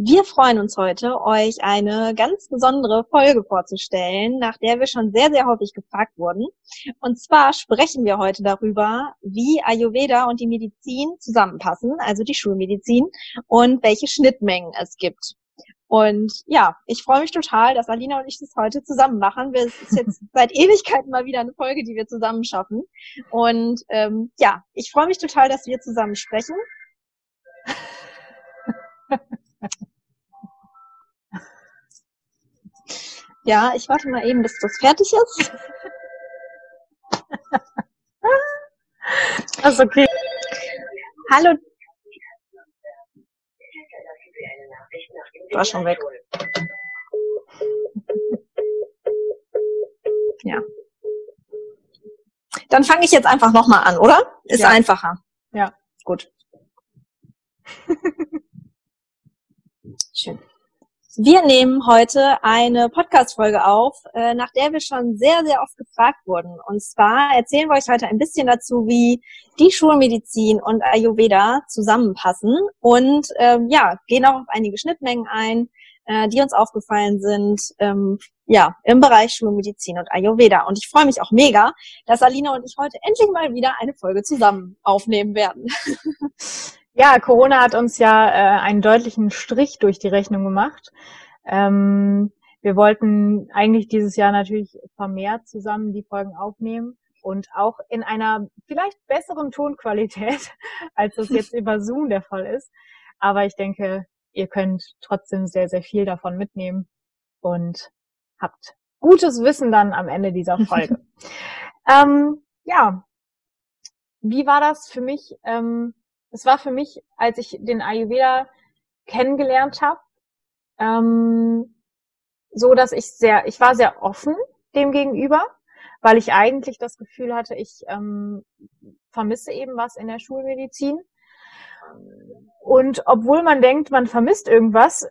Wir freuen uns heute, euch eine ganz besondere Folge vorzustellen, nach der wir schon sehr, sehr häufig gefragt wurden. Und zwar sprechen wir heute darüber, wie Ayurveda und die Medizin zusammenpassen, also die Schulmedizin, und welche Schnittmengen es gibt. Und ja, ich freue mich total, dass Alina und ich das heute zusammen machen. Es ist jetzt seit Ewigkeiten mal wieder eine Folge, die wir zusammen schaffen. Und ähm, ja, ich freue mich total, dass wir zusammen sprechen. Ja, ich warte mal eben, bis das fertig ist. Das ist okay. Hallo. War schon weg. Ja. Dann fange ich jetzt einfach nochmal an, oder? Ist Ja. einfacher. Ja. Gut. Schön. Wir nehmen heute eine Podcast-Folge auf, äh, nach der wir schon sehr, sehr oft gefragt wurden. Und zwar erzählen wir euch heute ein bisschen dazu, wie die Schulmedizin und Ayurveda zusammenpassen und ähm, ja, gehen auch auf einige Schnittmengen ein, äh, die uns aufgefallen sind, ähm, ja, im Bereich Schulmedizin und Ayurveda. Und ich freue mich auch mega, dass Alina und ich heute endlich mal wieder eine Folge zusammen aufnehmen werden. Ja, Corona hat uns ja äh, einen deutlichen Strich durch die Rechnung gemacht. Ähm, wir wollten eigentlich dieses Jahr natürlich vermehrt zusammen die Folgen aufnehmen und auch in einer vielleicht besseren Tonqualität, als das jetzt über Zoom der Fall ist. Aber ich denke, ihr könnt trotzdem sehr, sehr viel davon mitnehmen und habt gutes Wissen dann am Ende dieser Folge. ähm, ja, wie war das für mich? Ähm, es war für mich, als ich den Ayurveda kennengelernt habe, ähm, so, dass ich sehr, ich war sehr offen dem gegenüber, weil ich eigentlich das Gefühl hatte, ich ähm, vermisse eben was in der Schulmedizin. Und obwohl man denkt, man vermisst irgendwas,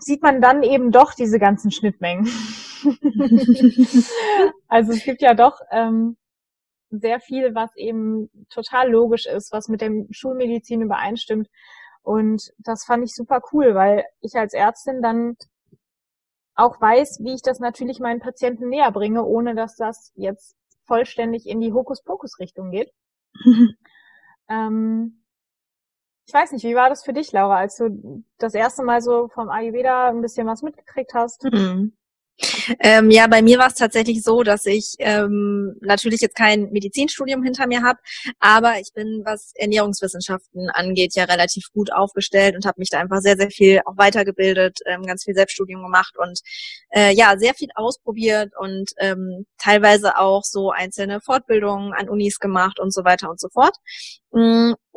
sieht man dann eben doch diese ganzen Schnittmengen. also es gibt ja doch ähm, sehr viel, was eben total logisch ist, was mit der Schulmedizin übereinstimmt. Und das fand ich super cool, weil ich als Ärztin dann auch weiß, wie ich das natürlich meinen Patienten näher bringe, ohne dass das jetzt vollständig in die Hokuspokus-Richtung geht. Ähm, ich weiß nicht, wie war das für dich, Laura, als du das erste Mal so vom Ayurveda ein bisschen was mitgekriegt hast? Mhm. Ähm, ja, bei mir war es tatsächlich so, dass ich ähm, natürlich jetzt kein Medizinstudium hinter mir habe, aber ich bin, was Ernährungswissenschaften angeht, ja relativ gut aufgestellt und habe mich da einfach sehr, sehr viel auch weitergebildet, ähm, ganz viel Selbststudium gemacht und äh, ja, sehr viel ausprobiert und ähm, teilweise auch so einzelne Fortbildungen an Unis gemacht und so weiter und so fort.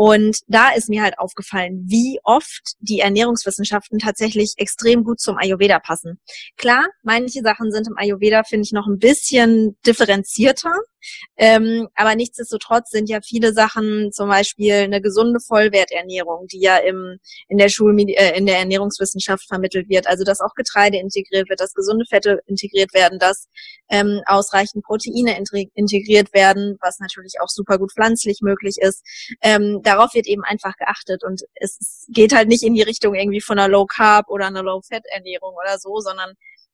Und da ist mir halt aufgefallen, wie oft die Ernährungswissenschaften tatsächlich extrem gut zum Ayurveda passen. Klar, manche Sachen sind im Ayurveda, finde ich, noch ein bisschen differenzierter. Ähm, aber nichtsdestotrotz sind ja viele Sachen, zum Beispiel eine gesunde Vollwerternährung, die ja im, in, der Schulmedi äh, in der Ernährungswissenschaft vermittelt wird. Also, dass auch Getreide integriert wird, dass gesunde Fette integriert werden, dass ähm, ausreichend Proteine integ- integriert werden, was natürlich auch super gut pflanzlich möglich ist. Ähm, darauf wird eben einfach geachtet und es geht halt nicht in die Richtung irgendwie von einer Low Carb oder einer Low Fat Ernährung oder so, sondern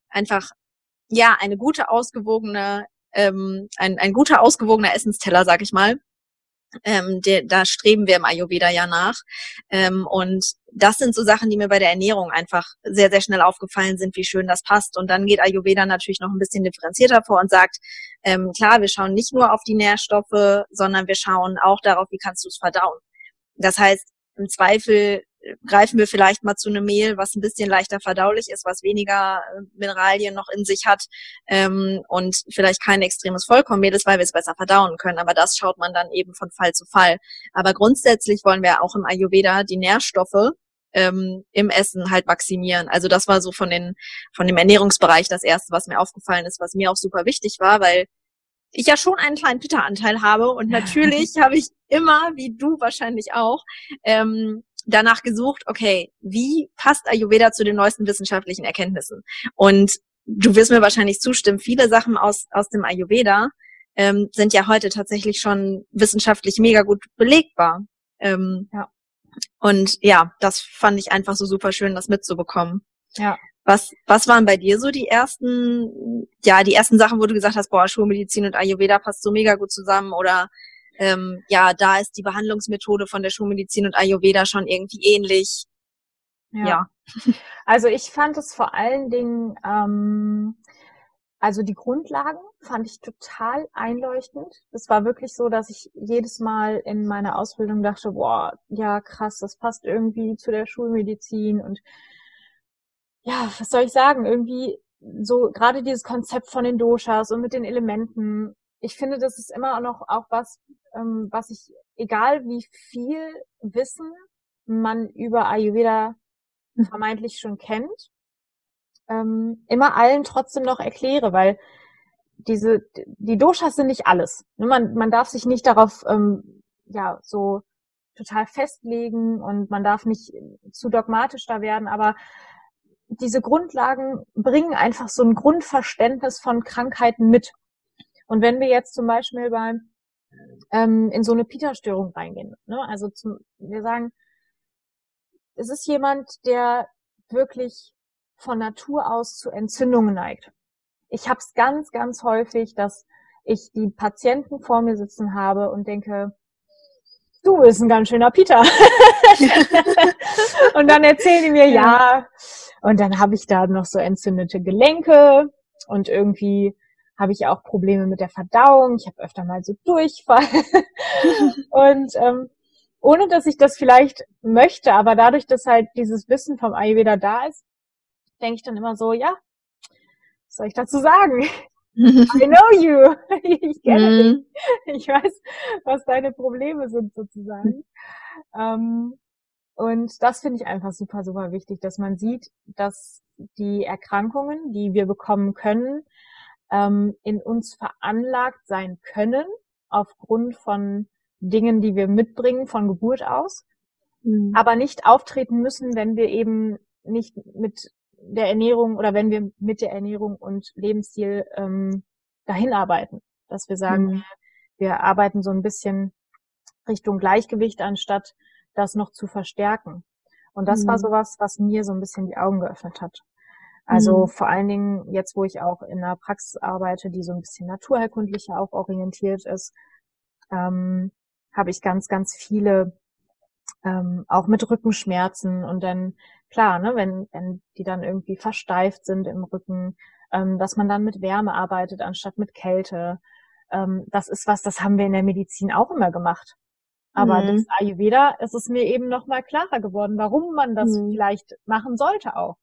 einfach ja eine gute ausgewogene ähm, ein, ein guter ausgewogener Essensteller, sag ich mal. Ähm, der, da streben wir im Ayurveda ja nach. Ähm, und das sind so Sachen, die mir bei der Ernährung einfach sehr, sehr schnell aufgefallen sind, wie schön das passt. Und dann geht Ayurveda natürlich noch ein bisschen differenzierter vor und sagt, ähm, klar, wir schauen nicht nur auf die Nährstoffe, sondern wir schauen auch darauf, wie kannst du es verdauen. Das heißt, im Zweifel greifen wir vielleicht mal zu einem Mehl, was ein bisschen leichter verdaulich ist, was weniger äh, Mineralien noch in sich hat ähm, und vielleicht kein extremes Vollkornmehl ist, weil wir es besser verdauen können. Aber das schaut man dann eben von Fall zu Fall. Aber grundsätzlich wollen wir auch im Ayurveda die Nährstoffe ähm, im Essen halt maximieren. Also das war so von den von dem Ernährungsbereich das erste, was mir aufgefallen ist, was mir auch super wichtig war, weil ich ja schon einen kleinen Pitta-Anteil habe und natürlich habe ich immer, wie du wahrscheinlich auch, ähm, danach gesucht, okay, wie passt Ayurveda zu den neuesten wissenschaftlichen Erkenntnissen? Und du wirst mir wahrscheinlich zustimmen, viele Sachen aus, aus dem Ayurveda ähm, sind ja heute tatsächlich schon wissenschaftlich mega gut belegbar. Ähm, ja. Und ja, das fand ich einfach so super schön, das mitzubekommen. Ja. Was, was waren bei dir so die ersten, ja, die ersten Sachen, wo du gesagt hast, boah, Schulmedizin und Ayurveda passt so mega gut zusammen oder ähm, ja, da ist die Behandlungsmethode von der Schulmedizin und Ayurveda schon irgendwie ähnlich. Ja. ja. Also ich fand es vor allen Dingen, ähm, also die Grundlagen fand ich total einleuchtend. Es war wirklich so, dass ich jedes Mal in meiner Ausbildung dachte, boah, ja krass, das passt irgendwie zu der Schulmedizin und ja, was soll ich sagen, irgendwie so gerade dieses Konzept von den Doshas und mit den Elementen. Ich finde, das ist immer noch auch was, ähm, was ich, egal wie viel Wissen man über Ayurveda vermeintlich schon kennt, ähm, immer allen trotzdem noch erkläre, weil diese, die Doshas sind nicht alles. Ne, man, man darf sich nicht darauf, ähm, ja, so total festlegen und man darf nicht zu dogmatisch da werden, aber diese Grundlagen bringen einfach so ein Grundverständnis von Krankheiten mit. Und wenn wir jetzt zum Beispiel beim ähm, in so eine Pita-Störung reingehen, ne? also zum, wir sagen, es ist jemand, der wirklich von Natur aus zu Entzündungen neigt. Ich habe es ganz, ganz häufig, dass ich die Patienten vor mir sitzen habe und denke, du bist ein ganz schöner Peter. und dann erzählen die mir, ja. Und dann habe ich da noch so entzündete Gelenke und irgendwie habe ich auch Probleme mit der Verdauung. Ich habe öfter mal so Durchfall. und ähm, ohne dass ich das vielleicht möchte, aber dadurch, dass halt dieses Wissen vom Ayurveda da ist, denke ich dann immer so, ja, was soll ich dazu sagen? I know you. Ich kenne mm. dich. Ich weiß, was deine Probleme sind sozusagen. Ähm, und das finde ich einfach super, super wichtig, dass man sieht, dass die Erkrankungen, die wir bekommen können, ähm, in uns veranlagt sein können, aufgrund von Dingen, die wir mitbringen von Geburt aus, mhm. aber nicht auftreten müssen, wenn wir eben nicht mit der Ernährung oder wenn wir mit der Ernährung und Lebensstil ähm, dahin arbeiten. Dass wir sagen, mhm. wir arbeiten so ein bisschen Richtung Gleichgewicht, anstatt das noch zu verstärken. Und das mhm. war sowas, was mir so ein bisschen die Augen geöffnet hat. Also mhm. vor allen Dingen jetzt, wo ich auch in einer Praxis arbeite, die so ein bisschen naturherkundlicher auch orientiert ist, ähm, habe ich ganz, ganz viele ähm, auch mit Rückenschmerzen und dann klar, ne, wenn, wenn die dann irgendwie versteift sind im Rücken, ähm, dass man dann mit Wärme arbeitet anstatt mit Kälte. Ähm, das ist was, das haben wir in der Medizin auch immer gemacht. Aber mhm. das Ayurveda ist es mir eben noch mal klarer geworden, warum man das mhm. vielleicht machen sollte auch.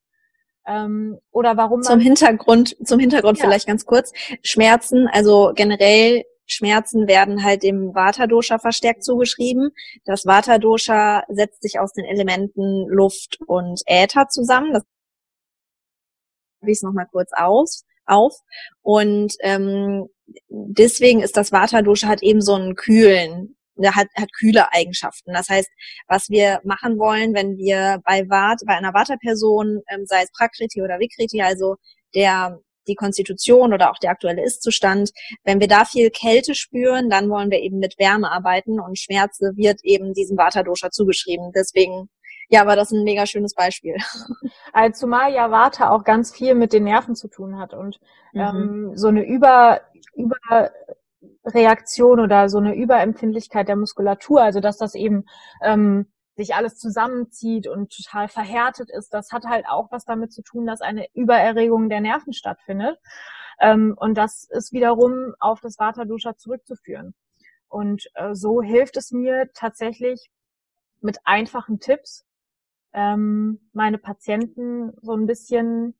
Ähm, oder warum zum Hintergrund, zum Hintergrund ja. vielleicht ganz kurz. Schmerzen, also generell Schmerzen werden halt dem Vata-Dosha verstärkt zugeschrieben. Das Vata-Dosha setzt sich aus den Elementen Luft und Äther zusammen. Das ich es nochmal kurz aus, auf. Und ähm, deswegen ist das Vata-Dosha hat eben so einen kühlen, hat, hat kühle Eigenschaften. Das heißt, was wir machen wollen, wenn wir bei Vat, bei einer Vata-Person, ähm, sei es Prakriti oder Vikriti, also der die Konstitution oder auch der aktuelle Ist-Zustand. Wenn wir da viel Kälte spüren, dann wollen wir eben mit Wärme arbeiten und Schmerze wird eben diesem Vata-Dosha zugeschrieben. Deswegen ja, war das ein mega schönes Beispiel. Also zumal ja Vata auch ganz viel mit den Nerven zu tun hat und mhm. ähm, so eine Über, Überreaktion oder so eine Überempfindlichkeit der Muskulatur, also dass das eben ähm, sich alles zusammenzieht und total verhärtet ist, das hat halt auch was damit zu tun, dass eine Übererregung der Nerven stattfindet. Ähm, und das ist wiederum auf das Vata-Dosha zurückzuführen. Und äh, so hilft es mir tatsächlich mit einfachen Tipps, ähm, meine Patienten so ein bisschen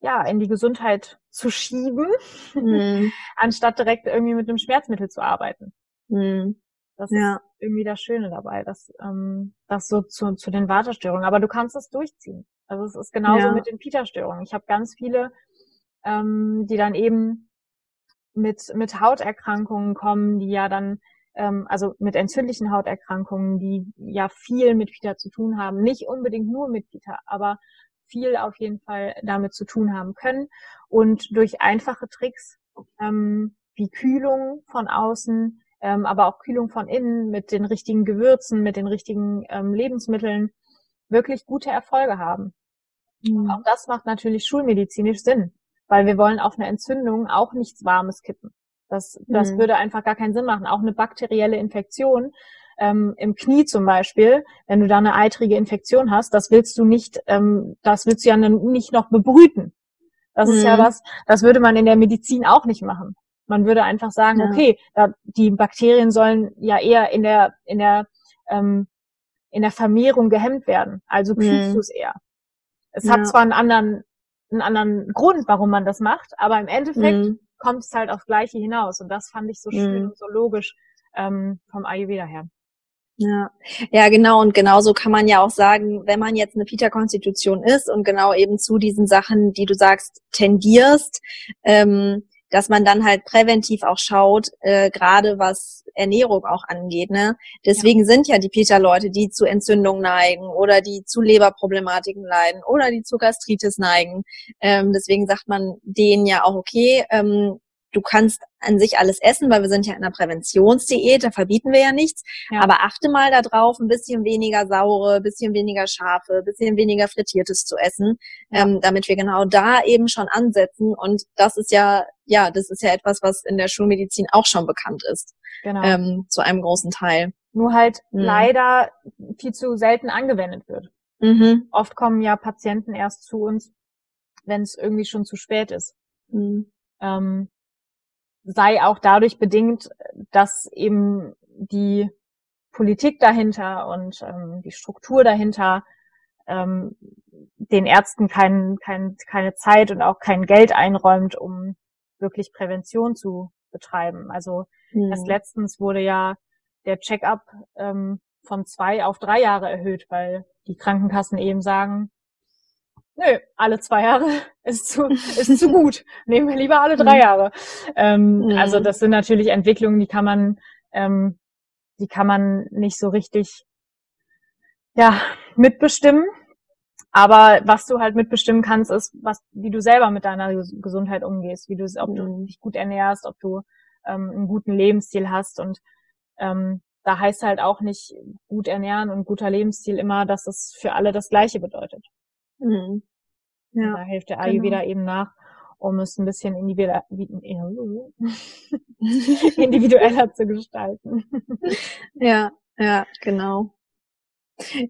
ja, in die Gesundheit zu schieben, mhm. anstatt direkt irgendwie mit einem Schmerzmittel zu arbeiten. Mhm. Das ja. ist irgendwie das Schöne dabei, dass ähm, das so zu, zu den Wartestörungen. Aber du kannst es durchziehen. Also es ist genauso ja. mit den Pita-Störungen. Ich habe ganz viele, ähm, die dann eben mit mit Hauterkrankungen kommen, die ja dann ähm, also mit entzündlichen Hauterkrankungen, die ja viel mit Pita zu tun haben, nicht unbedingt nur mit Pita, aber viel auf jeden Fall damit zu tun haben können und durch einfache Tricks ähm, wie Kühlung von außen, ähm, aber auch Kühlung von innen mit den richtigen Gewürzen, mit den richtigen ähm, Lebensmitteln wirklich gute Erfolge haben. Mhm. Auch das macht natürlich schulmedizinisch Sinn, weil wir wollen auf eine Entzündung auch nichts Warmes kippen. Das, das mhm. würde einfach gar keinen Sinn machen. Auch eine bakterielle Infektion ähm, im Knie zum Beispiel, wenn du da eine eitrige Infektion hast, das willst du nicht, ähm, das willst du ja nicht noch bebrüten. Das mhm. ist ja was, mhm. das würde man in der Medizin auch nicht machen. Man würde einfach sagen, ja. okay, da, die Bakterien sollen ja eher in der in der ähm, in der Vermehrung gehemmt werden. Also kühlst mhm. du es eher. Es ja. hat zwar einen anderen einen anderen Grund, warum man das macht, aber im Endeffekt mhm. kommt es halt aufs Gleiche hinaus. Und das fand ich so schön mhm. und so logisch ähm, vom Ayurveda her. Ja, ja, genau. Und genauso kann man ja auch sagen, wenn man jetzt eine Pita-Konstitution ist und genau eben zu diesen Sachen, die du sagst, tendierst, ähm, dass man dann halt präventiv auch schaut, äh, gerade was Ernährung auch angeht. Ne? Deswegen ja. sind ja die Pita-Leute, die zu Entzündungen neigen oder die zu Leberproblematiken leiden oder die zu Gastritis neigen. Ähm, deswegen sagt man denen ja auch, okay, ähm, du kannst an sich alles essen, weil wir sind ja in einer Präventionsdiät, da verbieten wir ja nichts. Ja. Aber achte mal darauf, ein bisschen weniger saure, ein bisschen weniger scharfe, ein bisschen weniger frittiertes zu essen, ja. ähm, damit wir genau da eben schon ansetzen. Und das ist ja, ja, das ist ja etwas, was in der Schulmedizin auch schon bekannt ist. Genau. Ähm, zu einem großen Teil. Nur halt mhm. leider viel zu selten angewendet wird. Mhm. Oft kommen ja Patienten erst zu uns, wenn es irgendwie schon zu spät ist. Mhm. Ähm, sei auch dadurch bedingt, dass eben die Politik dahinter und ähm, die Struktur dahinter ähm, den Ärzten kein, kein, keine Zeit und auch kein Geld einräumt, um wirklich Prävention zu betreiben. Also mhm. erst letztens wurde ja der Check-up ähm, von zwei auf drei Jahre erhöht, weil die Krankenkassen eben sagen, nö, alle zwei Jahre ist zu, ist zu gut. Nehmen wir lieber alle drei mhm. Jahre. Ähm, mhm. Also das sind natürlich Entwicklungen, die kann man, ähm, die kann man nicht so richtig, ja, mitbestimmen. Aber was du halt mitbestimmen kannst, ist, was, wie du selber mit deiner Gesundheit umgehst, wie du, ob du mhm. dich gut ernährst, ob du ähm, einen guten Lebensstil hast und ähm, da heißt halt auch nicht gut ernähren und guter Lebensstil immer, dass es für alle das Gleiche bedeutet. Mhm. Ja, da hilft der Ayurveda genau. eben nach, um es ein bisschen individueller, individueller zu gestalten. Ja, ja, genau.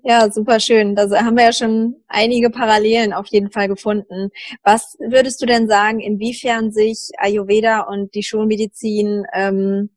Ja, super schön. Da haben wir ja schon einige Parallelen auf jeden Fall gefunden. Was würdest du denn sagen, inwiefern sich Ayurveda und die Schulmedizin ähm,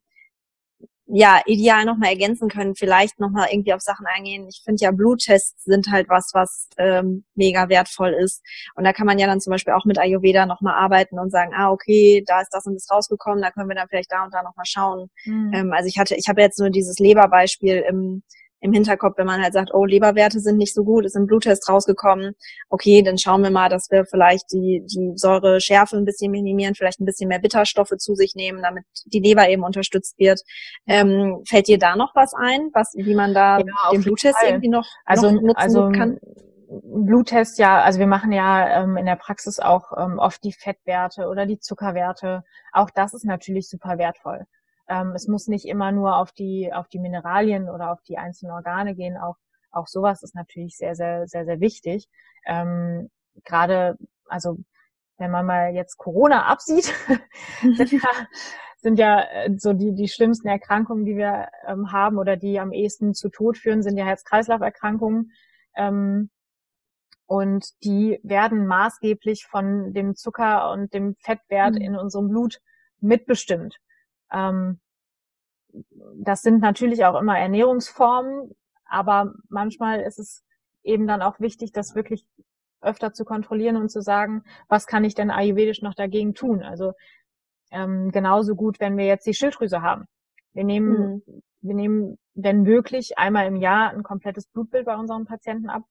ja, ideal nochmal ergänzen können, vielleicht nochmal irgendwie auf Sachen eingehen. Ich finde ja Bluttests sind halt was, was ähm, mega wertvoll ist. Und da kann man ja dann zum Beispiel auch mit Ayurveda nochmal arbeiten und sagen, ah, okay, da ist das und das rausgekommen, da können wir dann vielleicht da und da nochmal schauen. Mhm. Ähm, also ich hatte, ich habe jetzt nur dieses Leberbeispiel im im Hinterkopf, wenn man halt sagt, oh, Leberwerte sind nicht so gut, ist im Bluttest rausgekommen, okay, dann schauen wir mal, dass wir vielleicht die, die Säure-Schärfe ein bisschen minimieren, vielleicht ein bisschen mehr Bitterstoffe zu sich nehmen, damit die Leber eben unterstützt wird. Ähm, fällt dir da noch was ein, was, wie man da ja, den Bluttest Fall. irgendwie noch, also, noch nutzen also, kann? Bluttest, ja, also wir machen ja ähm, in der Praxis auch ähm, oft die Fettwerte oder die Zuckerwerte. Auch das ist natürlich super wertvoll. Ähm, es muss nicht immer nur auf die, auf die Mineralien oder auf die einzelnen Organe gehen. Auch, auch sowas ist natürlich sehr, sehr, sehr, sehr wichtig. Ähm, Gerade, also wenn man mal jetzt Corona absieht, sind ja, sind ja äh, so die, die schlimmsten Erkrankungen, die wir ähm, haben oder die am ehesten zu Tod führen, sind ja Herz-Kreislauf-Erkrankungen. Ähm, und die werden maßgeblich von dem Zucker und dem Fettwert mhm. in unserem Blut mitbestimmt. Ähm, das sind natürlich auch immer Ernährungsformen, aber manchmal ist es eben dann auch wichtig, das wirklich öfter zu kontrollieren und zu sagen, was kann ich denn ayurvedisch noch dagegen tun? Also ähm, genauso gut, wenn wir jetzt die Schilddrüse haben. Wir nehmen, mhm. wir nehmen, wenn möglich, einmal im Jahr ein komplettes Blutbild bei unseren Patienten ab,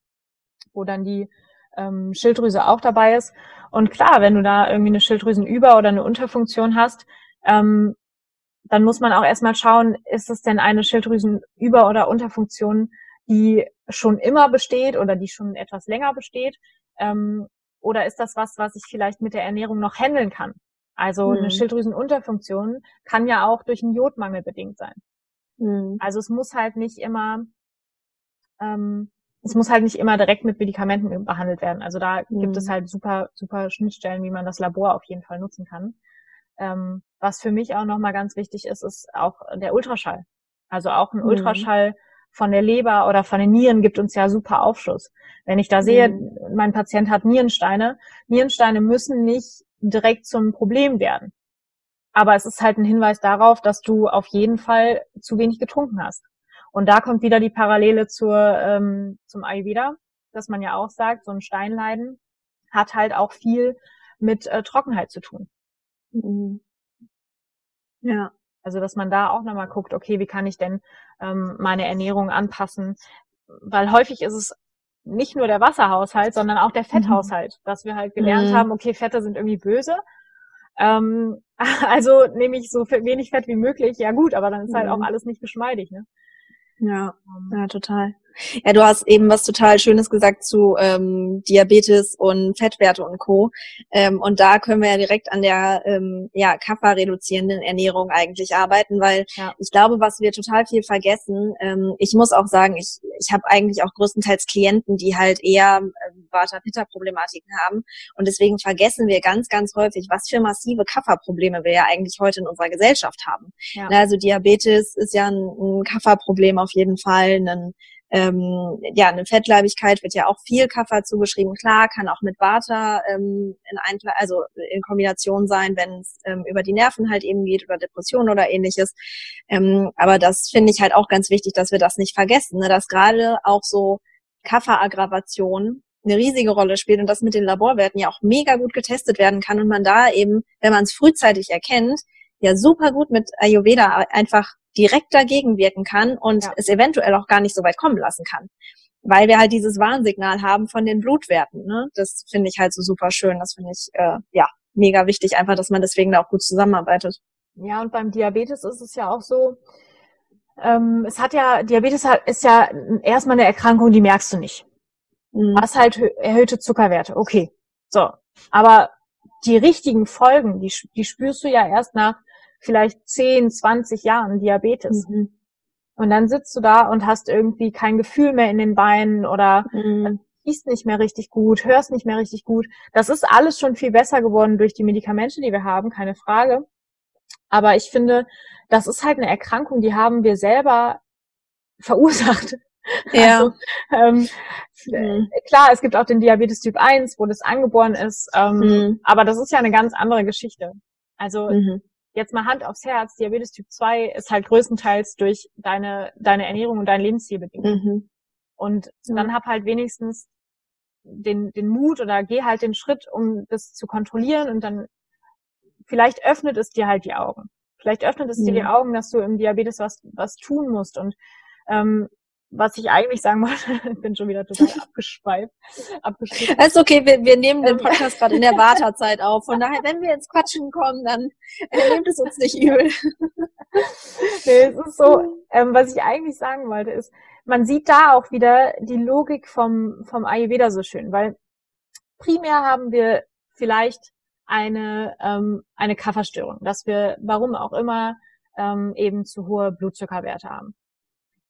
wo dann die ähm, Schilddrüse auch dabei ist. Und klar, wenn du da irgendwie eine Schilddrüsenüber- oder eine Unterfunktion hast, ähm, dann muss man auch erstmal schauen, ist es denn eine Schilddrüsenüber- oder Unterfunktion, die schon immer besteht oder die schon etwas länger besteht? Ähm, oder ist das was, was ich vielleicht mit der Ernährung noch handeln kann? Also mhm. eine Schilddrüsenunterfunktion kann ja auch durch einen Jodmangel bedingt sein. Mhm. Also es muss halt nicht immer, ähm, es muss halt nicht immer direkt mit Medikamenten behandelt werden. Also da mhm. gibt es mhm. halt super, super Schnittstellen, wie man das Labor auf jeden Fall nutzen kann. Ähm, was für mich auch nochmal ganz wichtig ist, ist auch der Ultraschall. Also auch ein mhm. Ultraschall von der Leber oder von den Nieren gibt uns ja super Aufschluss. Wenn ich da sehe, mhm. mein Patient hat Nierensteine, Nierensteine müssen nicht direkt zum Problem werden. Aber es ist halt ein Hinweis darauf, dass du auf jeden Fall zu wenig getrunken hast. Und da kommt wieder die Parallele zur, ähm, zum Ayurveda, dass man ja auch sagt, so ein Steinleiden hat halt auch viel mit äh, Trockenheit zu tun. Mhm. Ja. Also dass man da auch nochmal guckt, okay, wie kann ich denn ähm, meine Ernährung anpassen? Weil häufig ist es nicht nur der Wasserhaushalt, sondern auch der mhm. Fetthaushalt, mhm. dass wir halt gelernt mhm. haben, okay, Fette sind irgendwie böse. Ähm, also nehme ich so wenig Fett wie möglich. Ja gut, aber dann ist halt auch mhm. alles nicht geschmeidig, ne? Ja, ähm. ja, total. Ja, du hast eben was total Schönes gesagt zu ähm, Diabetes und Fettwerte und Co. Ähm, und da können wir ja direkt an der ähm, ja, Kappa-reduzierenden Ernährung eigentlich arbeiten, weil ja. ich glaube, was wir total viel vergessen, ähm, ich muss auch sagen, ich, ich habe eigentlich auch größtenteils Klienten, die halt eher ähm, Vata-Pitta-Problematiken haben. Und deswegen vergessen wir ganz, ganz häufig, was für massive Kappa-Probleme wir ja eigentlich heute in unserer Gesellschaft haben. Ja. Also Diabetes ist ja ein, ein Kappa-Problem auf jeden Fall, ein ähm, ja, eine Fettleibigkeit wird ja auch viel Kaffer zugeschrieben. Klar, kann auch mit Vata ähm, in ein, also in Kombination sein, wenn es ähm, über die Nerven halt eben geht oder Depression oder ähnliches. Ähm, aber das finde ich halt auch ganz wichtig, dass wir das nicht vergessen, ne? dass gerade auch so Kafferaggravation eine riesige Rolle spielt und das mit den Laborwerten ja auch mega gut getestet werden kann und man da eben, wenn man es frühzeitig erkennt, ja super gut mit Ayurveda einfach direkt dagegen wirken kann und ja. es eventuell auch gar nicht so weit kommen lassen kann. Weil wir halt dieses Warnsignal haben von den Blutwerten. Ne? Das finde ich halt so super schön. Das finde ich äh, ja mega wichtig, einfach, dass man deswegen da auch gut zusammenarbeitet. Ja, und beim Diabetes ist es ja auch so, ähm, es hat ja, Diabetes ist ja erstmal eine Erkrankung, die merkst du nicht. Mhm. Was halt erhöhte Zuckerwerte, okay. So. Aber die richtigen Folgen, die, die spürst du ja erst nach vielleicht 10, 20 Jahren Diabetes. Mhm. Und dann sitzt du da und hast irgendwie kein Gefühl mehr in den Beinen oder mhm. siehst nicht mehr richtig gut, hörst nicht mehr richtig gut. Das ist alles schon viel besser geworden durch die Medikamente, die wir haben, keine Frage. Aber ich finde, das ist halt eine Erkrankung, die haben wir selber verursacht. Ja. Also, ähm, mhm. Klar, es gibt auch den Diabetes Typ 1, wo das angeboren ist, ähm, mhm. aber das ist ja eine ganz andere Geschichte. Also mhm jetzt mal Hand aufs Herz, Diabetes Typ 2 ist halt größtenteils durch deine, deine Ernährung und dein Lebensstil bedingt. Mhm. Und dann hab halt wenigstens den, den Mut oder geh halt den Schritt, um das zu kontrollieren und dann vielleicht öffnet es dir halt die Augen. Vielleicht öffnet es mhm. dir die Augen, dass du im Diabetes was, was tun musst. Und ähm, was ich eigentlich sagen wollte, bin schon wieder total abgeschweift. abgeschweift. Ist okay, wir, wir nehmen den Podcast gerade in der Wartezeit auf. Von daher, wenn wir ins Quatschen kommen, dann äh, nehmt es uns nicht übel. nee, es ist so, ähm, was ich eigentlich sagen wollte, ist, man sieht da auch wieder die Logik vom, vom Ayurveda so schön, weil primär haben wir vielleicht eine, ähm, eine Kafferstörung, dass wir, warum auch immer, ähm, eben zu hohe Blutzuckerwerte haben.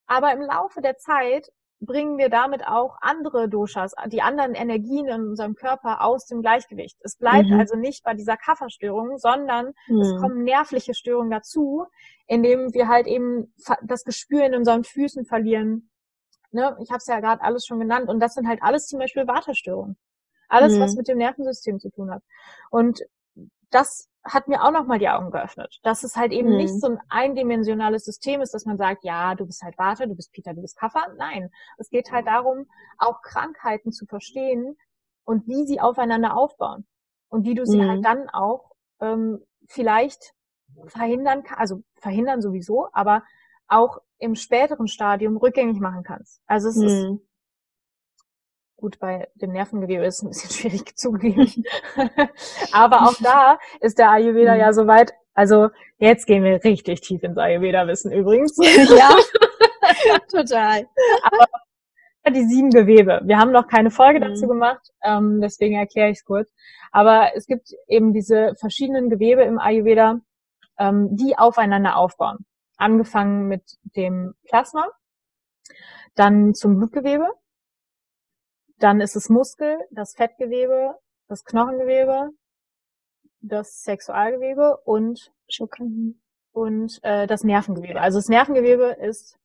Aber im Laufe der Zeit bringen wir damit auch andere Doshas, die anderen Energien in unserem Körper aus dem Gleichgewicht. Es bleibt mhm. also nicht bei dieser Kafferstörung, sondern mhm. es kommen nervliche Störungen dazu, indem wir halt eben das Gespür in unseren Füßen verlieren. Ne? Ich habe es ja gerade alles schon genannt und das sind halt alles zum Beispiel Waterstörungen. Alles, mhm. was mit dem Nervensystem zu tun hat. Und das hat mir auch nochmal die Augen geöffnet, dass es halt eben mhm. nicht so ein eindimensionales System ist, dass man sagt, ja, du bist halt Warte, du bist Peter, du bist Kaffer. Nein, es geht halt darum, auch Krankheiten zu verstehen und wie sie aufeinander aufbauen und wie du sie halt mhm. halt dann auch ähm, vielleicht verhindern also verhindern sowieso, aber auch im späteren Stadium rückgängig machen kannst. Also es hm. ist gut bei dem Nervengewebe ist ein bisschen schwierig zugegeben. Aber auch da ist der Ayurveda hm. ja soweit. Also jetzt gehen wir richtig tief ins Ayurveda-Wissen übrigens. ja, total. Aber die sieben Gewebe. Wir haben noch keine Folge mhm. dazu gemacht, ähm, deswegen erkläre ich es kurz. Aber es gibt eben diese verschiedenen Gewebe im Ayurveda, ähm, die aufeinander aufbauen. Angefangen mit dem Plasma, dann zum Blutgewebe, dann ist es Muskel, das Fettgewebe, das Knochengewebe, das Sexualgewebe und und äh, das Nervengewebe. Also das Nervengewebe ist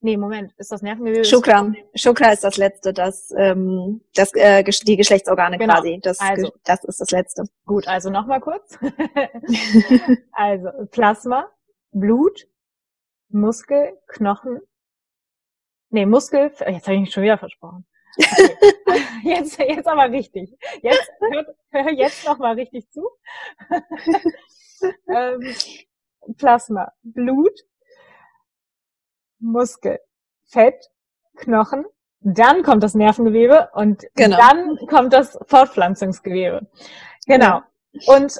Nee, Moment, ist das Nervengewebe? Shukra. Shukra ist das letzte, das, ähm, das äh, die Geschlechtsorgane genau. quasi. Das, also, das ist das letzte. Gut, also nochmal kurz. also Plasma, Blut, Muskel, Knochen. Nee, Muskel, jetzt habe ich mich schon wieder versprochen. Okay. jetzt, jetzt aber richtig. Jetzt, hört, jetzt nochmal richtig zu. ähm, Plasma, Blut, Muskel, Fett, Knochen, dann kommt das Nervengewebe und genau. dann kommt das Fortpflanzungsgewebe. Genau. Und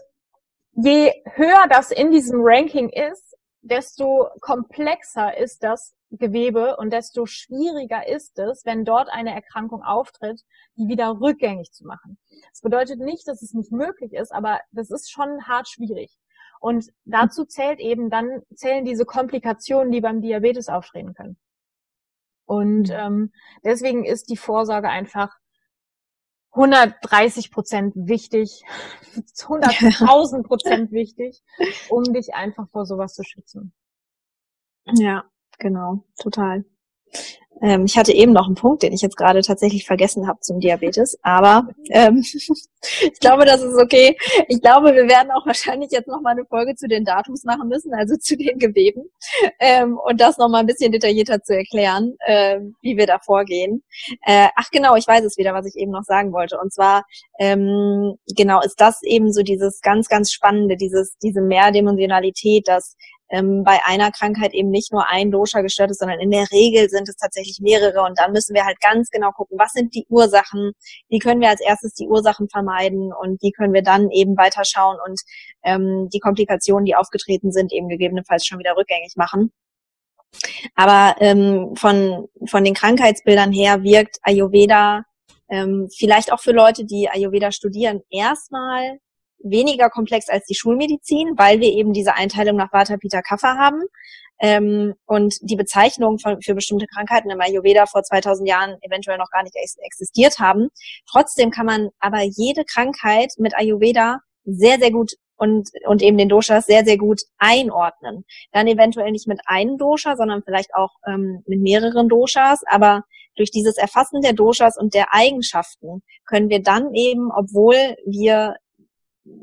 je höher das in diesem Ranking ist, desto komplexer ist das Gewebe und desto schwieriger ist es, wenn dort eine Erkrankung auftritt, die wieder rückgängig zu machen. Das bedeutet nicht, dass es nicht möglich ist, aber das ist schon hart schwierig. Und dazu zählt eben dann, zählen diese Komplikationen, die beim Diabetes auftreten können. Und mhm. ähm, deswegen ist die Vorsorge einfach 130 Prozent wichtig, 100.000 Prozent wichtig, um dich einfach vor sowas zu schützen. Ja, genau, total. Ähm, ich hatte eben noch einen Punkt, den ich jetzt gerade tatsächlich vergessen habe zum Diabetes, aber ähm, ich glaube, das ist okay. Ich glaube, wir werden auch wahrscheinlich jetzt noch mal eine Folge zu den Datums machen müssen, also zu den Geweben ähm, und das noch mal ein bisschen detaillierter zu erklären, äh, wie wir da vorgehen. Äh, ach genau, ich weiß es wieder, was ich eben noch sagen wollte. Und zwar ähm, genau ist das eben so dieses ganz, ganz spannende, dieses diese Mehrdimensionalität, dass ähm, bei einer Krankheit eben nicht nur ein Dosha gestört ist, sondern in der Regel sind es tatsächlich mehrere. Und dann müssen wir halt ganz genau gucken, was sind die Ursachen, wie können wir als erstes die Ursachen vermeiden und wie können wir dann eben weiterschauen und ähm, die Komplikationen, die aufgetreten sind, eben gegebenenfalls schon wieder rückgängig machen. Aber ähm, von, von den Krankheitsbildern her wirkt Ayurveda ähm, vielleicht auch für Leute, die Ayurveda studieren, erstmal weniger komplex als die Schulmedizin, weil wir eben diese Einteilung nach Vata, Pitta, Kapha haben. Ähm, und die Bezeichnungen für bestimmte Krankheiten im Ayurveda vor 2000 Jahren eventuell noch gar nicht existiert haben. Trotzdem kann man aber jede Krankheit mit Ayurveda sehr, sehr gut und, und eben den Doshas sehr, sehr gut einordnen. Dann eventuell nicht mit einem Dosha, sondern vielleicht auch ähm, mit mehreren Doshas. Aber durch dieses Erfassen der Doshas und der Eigenschaften können wir dann eben, obwohl wir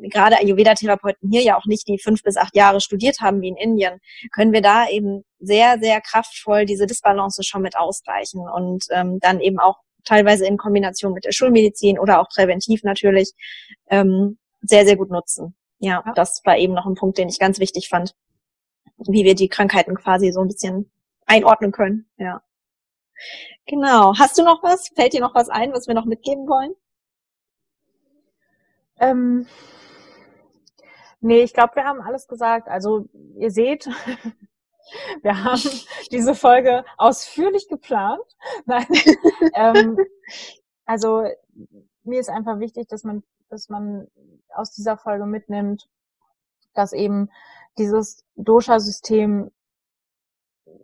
gerade Ayurveda-Therapeuten hier ja auch nicht die fünf bis acht Jahre studiert haben wie in Indien, können wir da eben sehr, sehr kraftvoll diese Disbalance schon mit ausgleichen und ähm, dann eben auch teilweise in Kombination mit der Schulmedizin oder auch präventiv natürlich ähm, sehr, sehr gut nutzen. Ja, ja, das war eben noch ein Punkt, den ich ganz wichtig fand, wie wir die Krankheiten quasi so ein bisschen einordnen können. Ja. Genau. Hast du noch was? Fällt dir noch was ein, was wir noch mitgeben wollen? Ähm, nee, ich glaube, wir haben alles gesagt. Also ihr seht, wir haben diese Folge ausführlich geplant. Nein, ähm, also mir ist einfach wichtig, dass man, dass man aus dieser Folge mitnimmt, dass eben dieses Dosha-System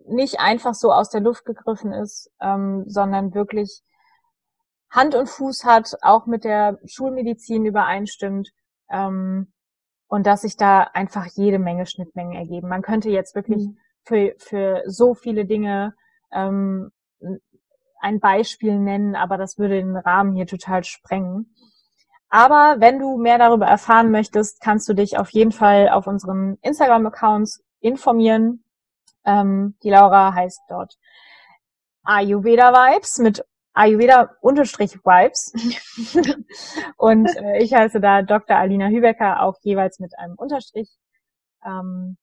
nicht einfach so aus der Luft gegriffen ist, ähm, sondern wirklich Hand und Fuß hat, auch mit der Schulmedizin übereinstimmt ähm, und dass sich da einfach jede Menge Schnittmengen ergeben. Man könnte jetzt wirklich mhm. für, für so viele Dinge ähm, ein Beispiel nennen, aber das würde den Rahmen hier total sprengen. Aber wenn du mehr darüber erfahren möchtest, kannst du dich auf jeden Fall auf unseren Instagram-Accounts informieren. Ähm, die Laura heißt dort Ayurveda Vibes mit Ayurveda-Vibes. und äh, ich heiße da Dr. Alina Hübecker, auch jeweils mit einem Unterstrich. Ähm,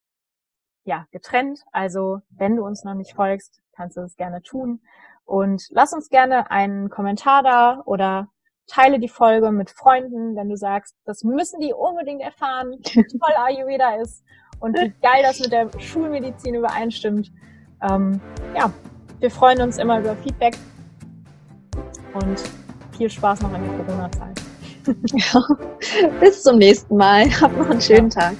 ja, getrennt. Also wenn du uns noch nicht folgst, kannst du das gerne tun. Und lass uns gerne einen Kommentar da oder teile die Folge mit Freunden, wenn du sagst, das müssen die unbedingt erfahren, wie toll Ayurveda ist und wie geil das mit der Schulmedizin übereinstimmt. Ähm, ja, wir freuen uns immer über Feedback und viel Spaß noch in der Corona-Zeit. Ja. Bis zum nächsten Mal. Hab noch einen schönen. Tag.